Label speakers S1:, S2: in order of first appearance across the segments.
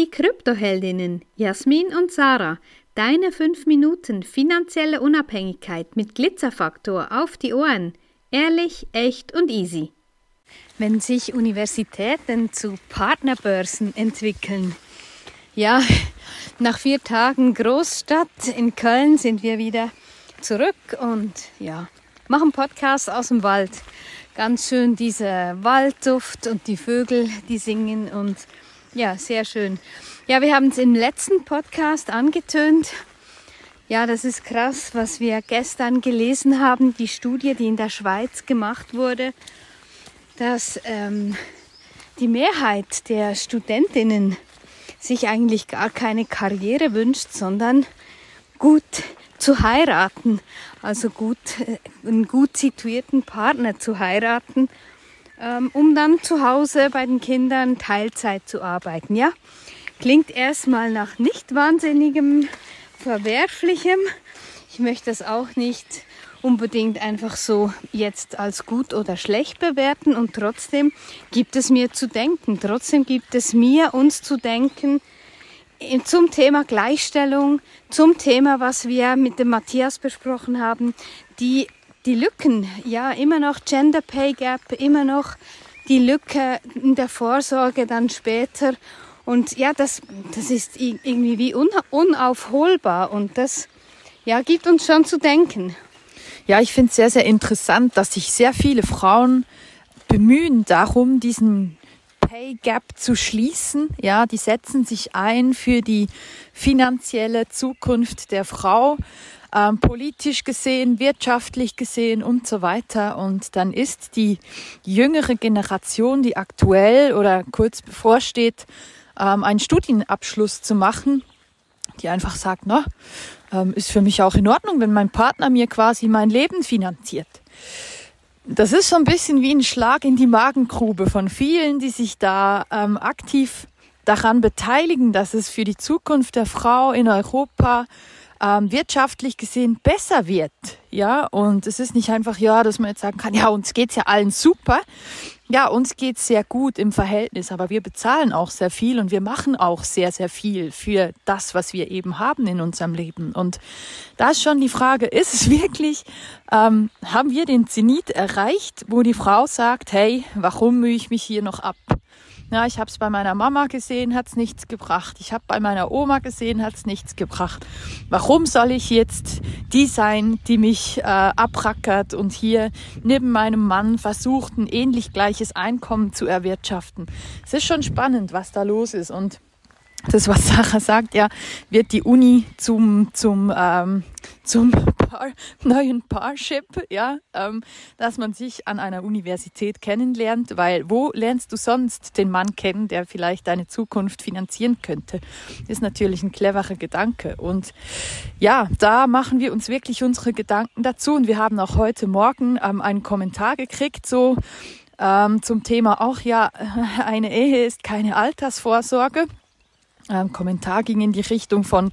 S1: Die Kryptoheldinnen Jasmin und Sarah, deine 5 Minuten finanzielle Unabhängigkeit mit Glitzerfaktor auf die Ohren. Ehrlich, echt und easy.
S2: Wenn sich Universitäten zu Partnerbörsen entwickeln. Ja, nach vier Tagen Großstadt in Köln sind wir wieder zurück und ja, machen Podcast aus dem Wald. Ganz schön dieser Waldduft und die Vögel, die singen und ja, sehr schön. Ja, wir haben es im letzten Podcast angetönt. Ja, das ist krass, was wir gestern gelesen haben, die Studie, die in der Schweiz gemacht wurde, dass ähm, die Mehrheit der Studentinnen sich eigentlich gar keine Karriere wünscht, sondern gut zu heiraten, also gut, äh, einen gut situierten Partner zu heiraten um dann zu Hause bei den Kindern Teilzeit zu arbeiten. Ja, klingt erstmal nach nicht wahnsinnigem, verwerflichem. Ich möchte das auch nicht unbedingt einfach so jetzt als gut oder schlecht bewerten und trotzdem gibt es mir zu denken. Trotzdem gibt es mir uns zu denken zum Thema Gleichstellung, zum Thema, was wir mit dem Matthias besprochen haben, die die Lücken, ja, immer noch Gender Pay Gap, immer noch die Lücke in der Vorsorge dann später. Und ja, das, das ist irgendwie wie unaufholbar und das ja, gibt uns schon zu denken.
S3: Ja, ich finde es sehr, sehr interessant, dass sich sehr viele Frauen bemühen darum, diesen Pay Gap zu schließen. Ja, die setzen sich ein für die finanzielle Zukunft der Frau ähm, politisch gesehen, wirtschaftlich gesehen und so weiter. Und dann ist die jüngere Generation, die aktuell oder kurz bevorsteht, ähm, einen Studienabschluss zu machen, die einfach sagt, na, ähm, ist für mich auch in Ordnung, wenn mein Partner mir quasi mein Leben finanziert. Das ist so ein bisschen wie ein Schlag in die Magengrube von vielen, die sich da ähm, aktiv daran beteiligen, dass es für die Zukunft der Frau in Europa ähm, wirtschaftlich gesehen besser wird. Ja, und es ist nicht einfach, ja, dass man jetzt sagen kann, ja, uns geht's ja allen super. Ja, uns geht's sehr gut im Verhältnis, aber wir bezahlen auch sehr viel und wir machen auch sehr, sehr viel für das, was wir eben haben in unserem Leben. Und da ist schon die Frage, ist es wirklich, ähm, haben wir den Zenit erreicht, wo die Frau sagt, hey, warum mühe ich mich hier noch ab? Ja, ich habe es bei meiner Mama gesehen, hat's nichts gebracht. Ich habe bei meiner Oma gesehen, hat's nichts gebracht. Warum soll ich jetzt die sein, die mich äh, abrackert und hier neben meinem Mann versucht, ein ähnlich gleiches Einkommen zu erwirtschaften? Es ist schon spannend, was da los ist und das, was Sarah sagt, ja, wird die Uni zum, zum, ähm, zum Paar, neuen Parship, ja, ähm, dass man sich an einer Universität kennenlernt, weil wo lernst du sonst den Mann kennen, der vielleicht deine Zukunft finanzieren könnte? Ist natürlich ein cleverer Gedanke. Und ja, da machen wir uns wirklich unsere Gedanken dazu. Und wir haben auch heute Morgen ähm, einen Kommentar gekriegt, so ähm, zum Thema auch, ja, eine Ehe ist keine Altersvorsorge ähm, Kommentar ging in die Richtung von,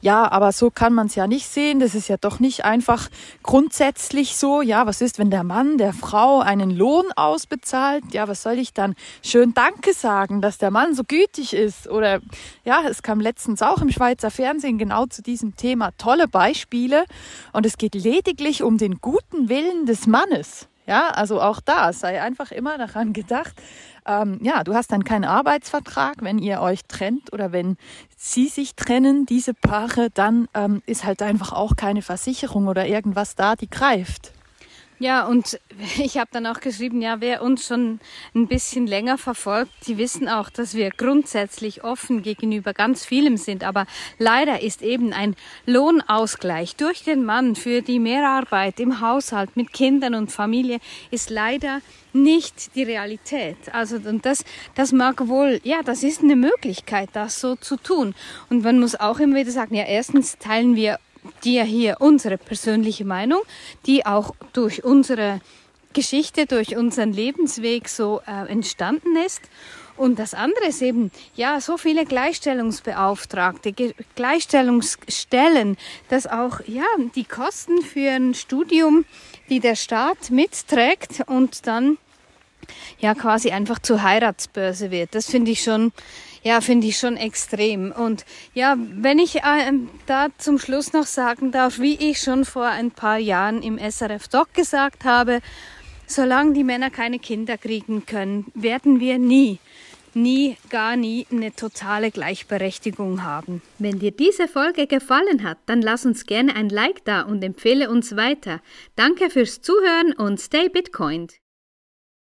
S3: ja, aber so kann man es ja nicht sehen. Das ist ja doch nicht einfach grundsätzlich so. Ja, was ist, wenn der Mann der Frau einen Lohn ausbezahlt? Ja, was soll ich dann schön Danke sagen, dass der Mann so gütig ist? Oder ja, es kam letztens auch im Schweizer Fernsehen genau zu diesem Thema tolle Beispiele. Und es geht lediglich um den guten Willen des Mannes. Ja, also auch da sei einfach immer daran gedacht, ähm, ja, du hast dann keinen Arbeitsvertrag, wenn ihr euch trennt oder wenn sie sich trennen, diese Paare, dann ähm, ist halt einfach auch keine Versicherung oder irgendwas da, die greift.
S2: Ja, und ich habe dann auch geschrieben, ja, wer uns schon ein bisschen länger verfolgt, die wissen auch, dass wir grundsätzlich offen gegenüber ganz vielem sind. Aber leider ist eben ein Lohnausgleich durch den Mann für die Mehrarbeit im Haushalt mit Kindern und Familie ist leider nicht die Realität. Also und das, das mag wohl, ja, das ist eine Möglichkeit, das so zu tun. Und man muss auch immer wieder sagen, ja, erstens teilen wir dir hier unsere persönliche Meinung, die auch durch unsere Geschichte, durch unseren Lebensweg so äh, entstanden ist. Und das andere ist eben, ja, so viele Gleichstellungsbeauftragte, Ge Gleichstellungsstellen, dass auch, ja, die Kosten für ein Studium, die der Staat mitträgt und dann ja quasi einfach zur Heiratsbörse wird. Das finde ich schon, Ja, finde ich schon extrem. Und ja, wenn ich äh, da zum Schluss noch sagen darf, wie ich schon vor ein paar Jahren im SRF Doc gesagt habe, solange die Männer keine Kinder kriegen können, werden wir nie nie, gar nie eine totale Gleichberechtigung haben.
S1: Wenn dir diese Folge gefallen hat, dann lass uns gerne ein Like da und empfehle uns weiter. Danke fürs Zuhören und stay Bitcoined.